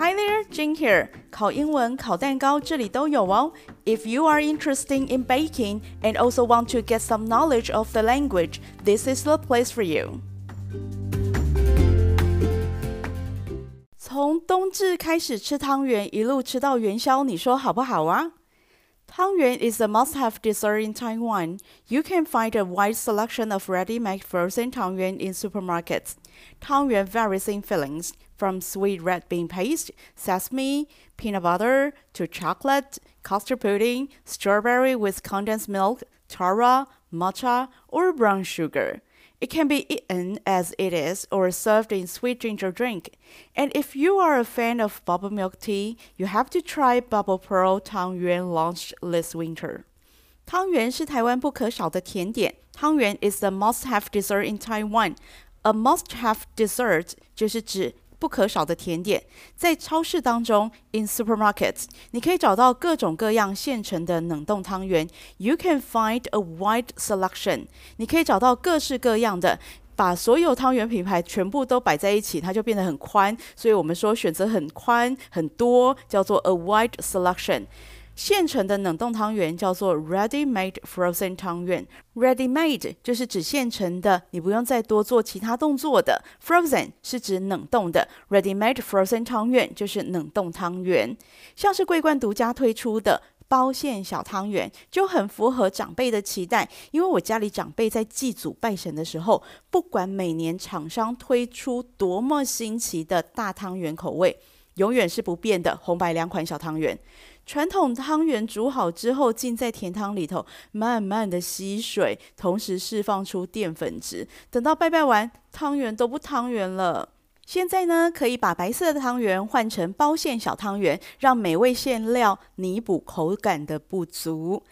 Hi there, Jing here. 烤英文、烤蛋糕这里都有哦。If you are interested in baking and also want to get some knowledge of the language, this is the place for you. 从冬至开始吃汤圆，一路吃到元宵，你说好不好啊？ Tangyuan is a must-have dessert in Taiwan. You can find a wide selection of ready-made frozen tangyuan in supermarkets. Tangyuan varies in fillings, from sweet red bean paste, sesame, peanut butter, to chocolate, custard pudding, strawberry with condensed milk, tara, matcha, or brown sugar. It can be eaten as it is or served in sweet ginger drink. And if you are a fan of bubble milk tea, you have to try Bubble Pearl 汤圆 launched this winter. 汤圆是台湾不可少的甜点。汤圆 is the must-have dessert in Taiwan. A must-have dessert 就是指 不可少的甜点，在超市当中，in supermarkets，你可以找到各种各样现成的冷冻汤圆。You can find a wide selection，你可以找到各式各样的，把所有汤圆品牌全部都摆在一起，它就变得很宽。所以我们说选择很宽很多，叫做 a wide selection。现成的冷冻汤圆叫做 ready-made frozen 汤圆，ready-made 就是指现成的，你不用再多做其他动作的。frozen 是指冷冻的，ready-made frozen 汤圆就是冷冻汤圆。像是桂冠独家推出的包馅小汤圆，就很符合长辈的期待。因为我家里长辈在祭祖拜神的时候，不管每年厂商推出多么新奇的大汤圆口味，永远是不变的红白两款小汤圆。传统汤圆煮好之后，浸在甜汤里头，慢慢的吸水，同时释放出淀粉质。等到拜拜完，汤圆都不汤圆了。现在呢，可以把白色的汤圆换成包馅小汤圆，让美味馅料弥补口感的不足。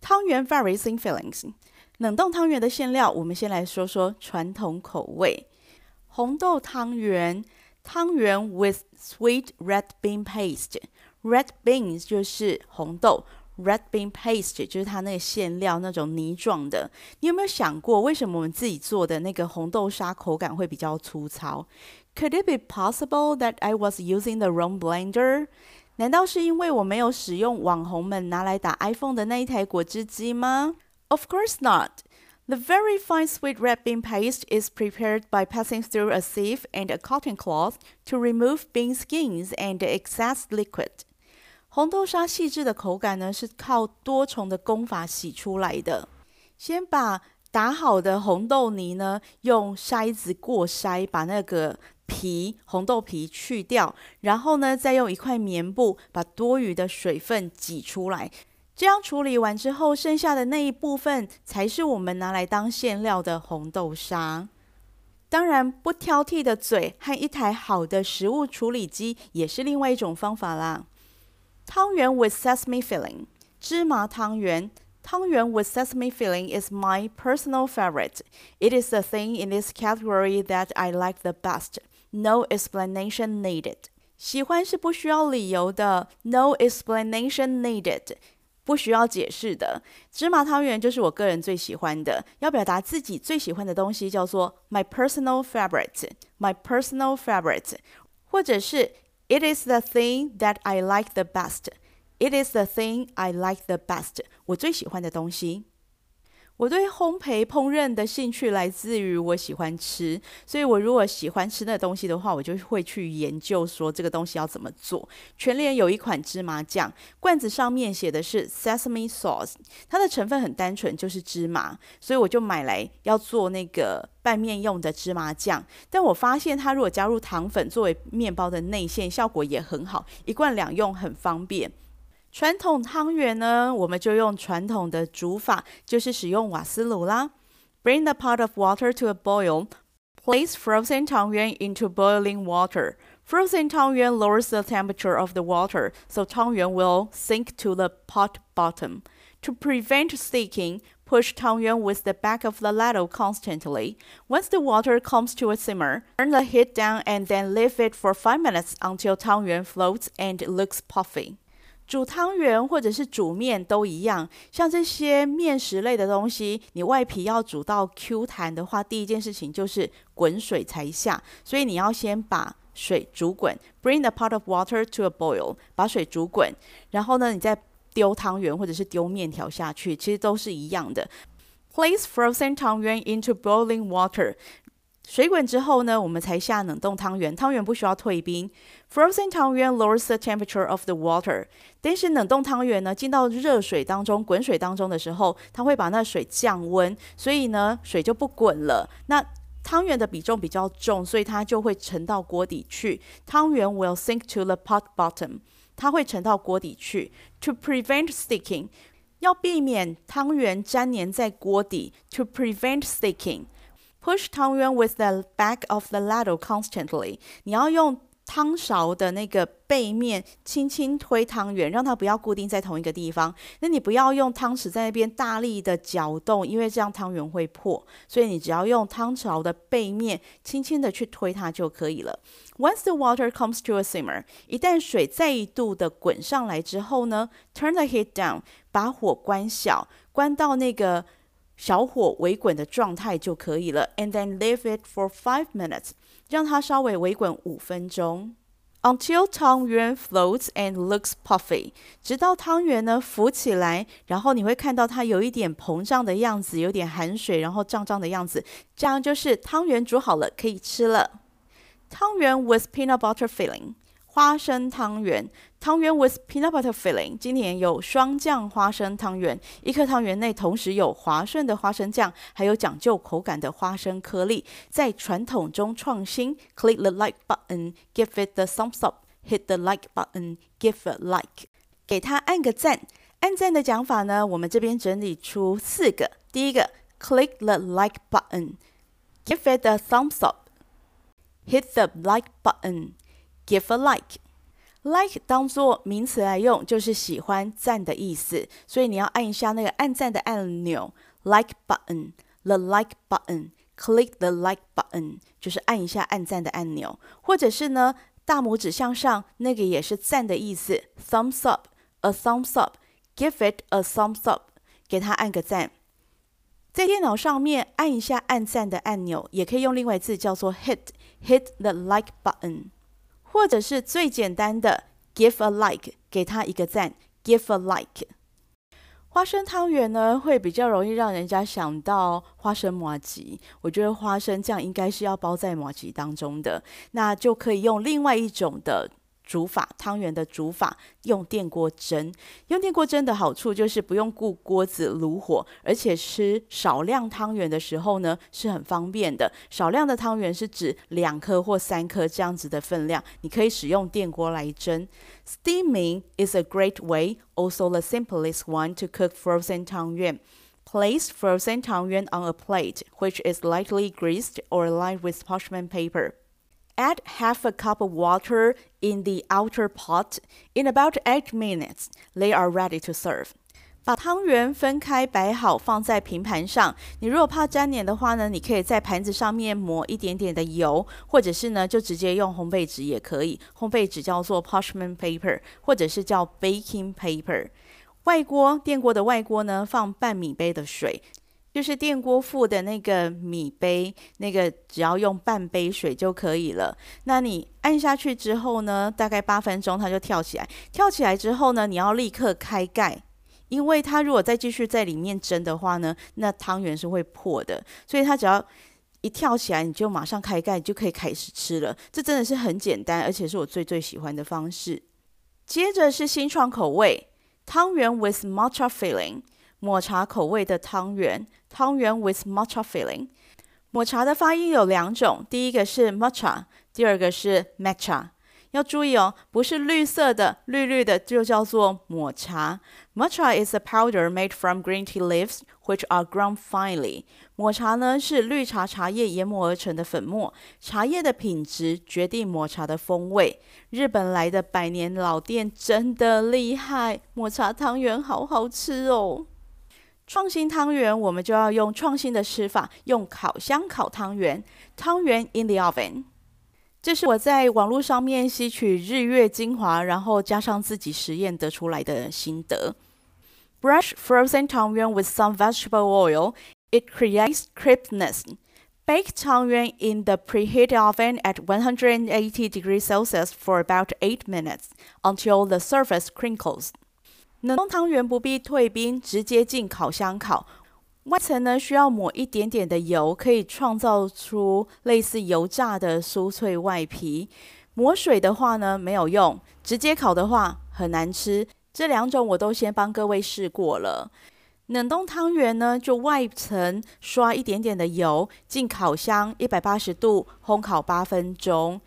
汤圆 varies in fillings。冷冻汤圆的馅料，我们先来说说传统口味。红豆汤圆，汤圆 with sweet red bean paste。Red beans 就是红豆，red bean paste 就是它那个馅料那种泥状的。你有没有想过，为什么我们自己做的那个红豆沙口感会比较粗糙？Could it be possible that I was using the wrong blender？难道是因为我没有使用网红们拿来打 iPhone 的那一台果汁机吗？Of course not. The very fine sweet red bean paste is prepared by passing through a sieve and a cotton cloth to remove bean skins and excess liquid. 红豆沙细致的口感呢，是靠多重的工法洗出来的。先把打好的红豆泥呢，用筛子过筛，把那个皮红豆皮去掉，然后呢，再用一块棉布把多余的水分挤出来。这样处理完之后，剩下的那一部分才是我们拿来当馅料的红豆沙。当然，不挑剔的嘴和一台好的食物处理机也是另外一种方法啦。汤圆 with sesame filling，芝麻汤圆。汤圆 with sesame filling is my personal favorite. It is the thing in this category that I like the best. No explanation needed. 喜欢是不需要理由的。No explanation needed. 不需要解释的。芝麻汤圆就是我个人最喜欢的。要表达自己最喜欢的东西，叫做 my personal favorite。My personal favorite，或者是。 It is the thing that I like the best. It is the thing I like the best. 我最喜欢的东西。 我对烘焙烹饪的兴趣来自于我喜欢吃，所以我如果喜欢吃那个东西的话，我就会去研究说这个东西要怎么做。全联有一款芝麻酱，罐子上面写的是 Sesame Sauce，它的成分很单纯，就是芝麻，所以我就买来要做那个拌面用的芝麻酱。但我发现它如果加入糖粉作为面包的内馅，效果也很好，一罐两用很方便。传统汤圆呢，我们就用传统的煮法，就是使用瓦斯炉啦。Bring the pot of water to a boil. Place frozen 汤圆 into boiling water. Frozen 汤圆 lowers the temperature of the water, so 汤圆 will sink to the pot bottom. To prevent sticking, push 汤圆 with the back of the ladle constantly. Once the water comes to a simmer, turn the heat down and then leave it for five minutes until 汤圆 floats and looks puffy. 煮汤圆或者是煮面都一样，像这些面食类的东西，你外皮要煮到 Q 弹的话，第一件事情就是滚水才下，所以你要先把水煮滚，bring a pot of water to a boil，把水煮滚，然后呢，你再丢汤圆或者是丢面条下去，其实都是一样的。Place frozen 汤圆 into boiling water。水滚之后呢，我们才下冷冻汤圆，汤圆不需要退冰。Frozen 汤圆 lowers the temperature of the water。但是冷冻汤圆呢，进到热水当中、滚水当中的时候，它会把那水降温，所以呢，水就不滚了。那汤圆的比重比较重，所以它就会沉到锅底去。汤圆 will sink to the pot bottom。它会沉到锅底去。To prevent sticking，要避免汤圆粘黏在锅底。To prevent sticking。Push 汤圆 with the back of the ladle constantly。你要用汤勺的那个背面轻轻推汤圆，让它不要固定在同一个地方。那你不要用汤匙在那边大力的搅动，因为这样汤圆会破。所以你只要用汤勺的背面轻轻的去推它就可以了。Once the water comes to a simmer，一旦水再一度的滚上来之后呢，turn the heat down，把火关小，关到那个。小火微滚的状态就可以了，and then leave it for five minutes，让它稍微微滚五分钟，until 汤圆 floats and looks puffy，直到汤圆呢浮起来，然后你会看到它有一点膨胀的样子，有点含水，然后胀胀的样子，这样就是汤圆煮好了，可以吃了。汤圆 with peanut butter filling。花生汤圆，汤圆 with peanut butter filling。今年有双酱花生汤圆，一颗汤圆内同时有滑顺的花生酱，还有讲究口感的花生颗粒，在传统中创新。Click the like button, give it the thumbs up. Hit the like button, give a like，给它按个赞。按赞的讲法呢，我们这边整理出四个。第一个，click the like button, give it the thumbs up, hit the like button。Give a like Like 当做名词来用，就是喜欢、赞的意思。所以你要按一下那个按赞的按钮，like button，the like button，click the like button，就是按一下按赞的按钮。或者是呢，大拇指向上，那个也是赞的意思，thumbs up，a thumbs up，give it a thumbs up，给它按个赞。在电脑上面按一下按赞的按钮，也可以用另外一个字叫做 hit，hit the like button。或者是最简单的 give a like，给他一个赞，give a like。花生汤圆呢，会比较容易让人家想到花生麻吉。我觉得花生酱应该是要包在麻吉当中的，那就可以用另外一种的。煮法汤圆的煮法用电锅蒸，用电锅蒸的好处就是不用顾锅子炉火，而且吃少量汤圆的时候呢是很方便的。少量的汤圆是指两颗或三颗这样子的分量，你可以使用电锅来蒸。Steaming is a great way, also the simplest one to cook frozen 汤圆。Place frozen 汤圆 on a plate, which is lightly greased or lined with parchment paper. Add half a cup of water in the outer pot. In about eight minutes, they are ready to serve. 把汤圆分开摆好，放在平盘上。你如果怕粘黏的话呢，你可以在盘子上面抹一点点的油，或者是呢，就直接用烘焙纸也可以。烘焙纸叫做 parchment paper，或者是叫 baking paper。外锅，电锅的外锅呢，放半米杯的水。 就是电锅附的那个米杯，那个只要用半杯水就可以了。那你按下去之后呢，大概八分钟它就跳起来。跳起来之后呢，你要立刻开盖，因为它如果再继续在里面蒸的话呢，那汤圆是会破的。所以它只要一跳起来，你就马上开盖，就可以开始吃了。这真的是很简单，而且是我最最喜欢的方式。接着是新创口味，汤圆 with matcha filling。抹茶口味的汤圆，汤圆 with matcha filling。抹茶的发音有两种，第一个是 matcha，第二个是 matcha。要注意哦，不是绿色的，绿绿的就叫做抹茶。Matcha is a powder made from green tea leaves, which are ground finely。抹茶呢是绿茶茶叶研磨而成的粉末，茶叶的品质决定抹茶的风味。日本来的百年老店真的厉害，抹茶汤圆好好吃哦。创新汤圆，我们就要用创新的吃法，用烤箱烤汤圆。汤圆 in the oven，这是我在网络上面吸取日月精华，然后加上自己实验得出来的心得。Brush frozen 汤圆 with some vegetable oil. It creates crispness. Bake 汤圆 in the preheated oven at 180 degrees Celsius for about 8 minutes until the surface crinkles. 冷冻汤圆不必退冰，直接进烤箱烤。外层呢需要抹一点点的油，可以创造出类似油炸的酥脆外皮。抹水的话呢没有用，直接烤的话很难吃。这两种我都先帮各位试过了。冷冻汤圆呢，就外层刷一点点的油，进烤箱一百八十度烘烤八分钟。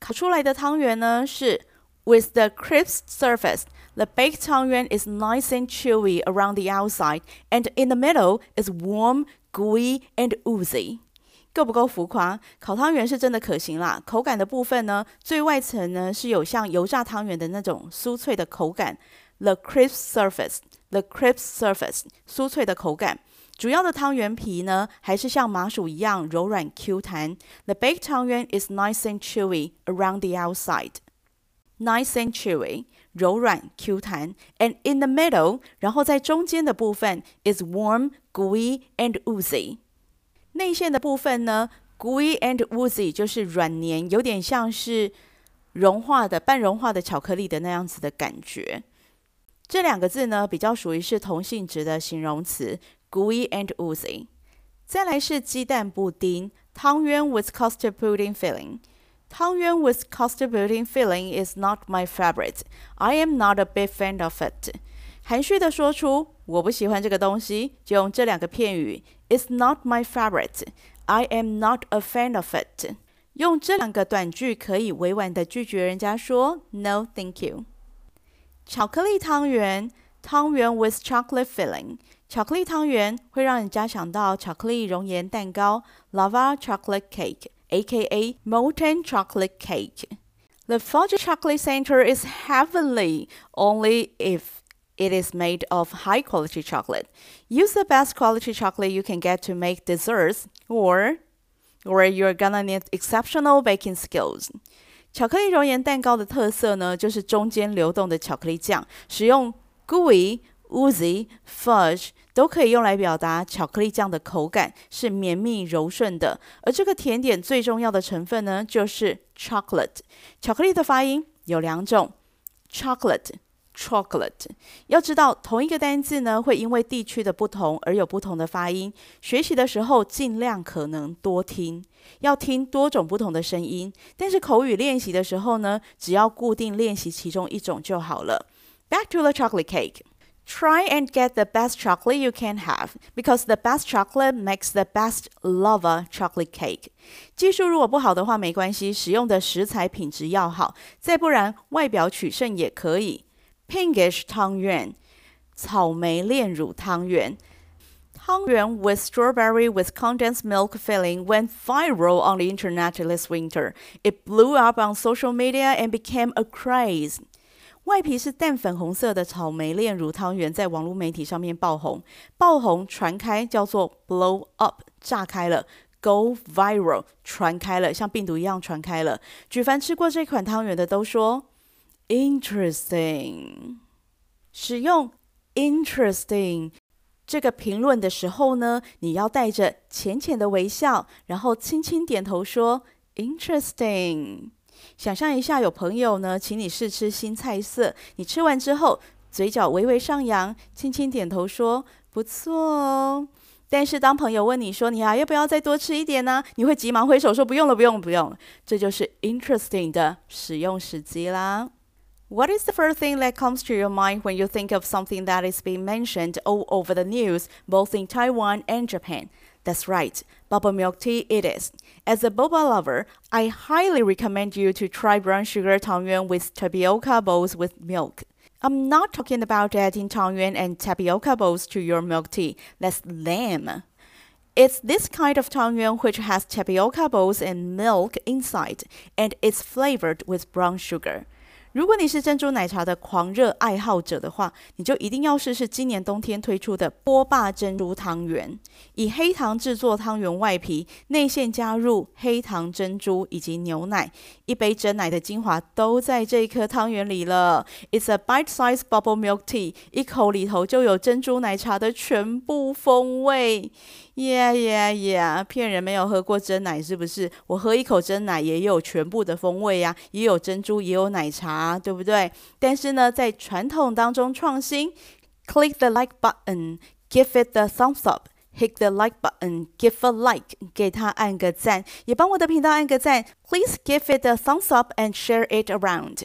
烤出来的汤圆呢是 with the crisp surface, the baked 汤圆 is nice and chewy around the outside, and in the middle is warm, gooey and oozy。够不够浮夸？烤汤圆是真的可行啦。口感的部分呢，最外层呢是有像油炸汤圆的那种酥脆的口感，the crisp surface。The crisp surface，酥脆的口感。主要的汤圆皮呢，还是像麻薯一样柔软 Q 弹。The baked 汤圆 is nice and chewy around the outside. Nice and chewy， 柔软 Q 弹。And in the middle，然后在中间的部分 is warm, gooey and oozy。内馅的部分呢，gooey and oozy 就是软黏，有点像是融化的、半融化的巧克力的那样子的感觉。这两个字呢，比较属于是同性质的形容词，gooey and oozy。再来是鸡蛋布丁，汤圆 with custard pudding filling。 汤圆 with custard pudding filling is not my favorite. I am not a big fan of it。含蓄的说出我不喜欢这个东西，就用这两个片语，It's not my favorite. I am not a fan of it。用这两个短句可以委婉的拒绝人家说 No, thank you。巧克力汤圆，汤圆 with chocolate filling。巧克力汤圆会让人家想到巧克力熔岩蛋糕，lava chocolate cake，aka molten chocolate cake。The fudge chocolate center is heavenly only if it is made of high quality chocolate. Use the best quality chocolate you can get to make desserts, or or you're gonna need exceptional baking skills. 巧克力熔岩蛋糕的特色呢，就是中间流动的巧克力酱，使用 gooey、 oozy、fudge 都可以用来表达巧克力酱的口感是绵密柔顺的。而这个甜点最重要的成分呢，就是 chocolate。巧克力的发音有两种，chocolate。Chocolate，要知道同一个单字呢，会因为地区的不同而有不同的发音。学习的时候尽量可能多听，要听多种不同的声音。但是口语练习的时候呢，只要固定练习其中一种就好了。Back to the chocolate cake. Try and get the best chocolate you can have, because the best chocolate makes the best lava chocolate cake. 技术如果不好的话没关系，使用的食材品质要好，再不然外表取胜也可以。Pinkish 汤圆，草莓炼乳汤圆。汤圆 with strawberry with condensed milk filling went viral on the internet this winter. It blew up on social media and became a craze. 外皮是淡粉红色的草莓炼乳汤圆，在网络媒体上面爆红，爆红传开叫做 blow up，炸开了；go viral，传开了，像病毒一样传开了。举凡吃过这款汤圆的都说。Interesting，使用 interesting 这个评论的时候呢，你要带着浅浅的微笑，然后轻轻点头说 interesting。想象一下，有朋友呢，请你试吃新菜色，你吃完之后，嘴角微微上扬，轻轻点头说不错哦。但是当朋友问你说你还要不要再多吃一点呢？你会急忙挥手说不用了，不用，不用了。这就是 interesting 的使用时机啦。What is the first thing that comes to your mind when you think of something that is being mentioned all over the news, both in Taiwan and Japan? That's right, bubble milk tea it is. As a boba lover, I highly recommend you to try brown sugar tangyuan with tapioca bowls with milk. I'm not talking about adding tangyuan and tapioca bowls to your milk tea. That's lame. It's this kind of tangyuan which has tapioca bowls and milk inside, and it's flavored with brown sugar. 如果你是珍珠奶茶的狂热爱好者的话，你就一定要试试今年冬天推出的波霸珍珠汤圆。以黑糖制作汤圆外皮，内馅加入黑糖珍珠以及牛奶，一杯珍奶的精华都在这一颗汤圆里了。It's a bite-sized bubble milk tea，一口里头就有珍珠奶茶的全部风味。耶耶耶骗人没有喝过真奶是不是？我喝一口真奶也有全部的风味呀，也有珍珠，也有奶茶，对不对？但是呢，在传统当中创新，click the like button，give it the thumbs up，hit the like button，give a like，给他按个赞，也帮我的频道按个赞。Please give it the thumbs up and share it around。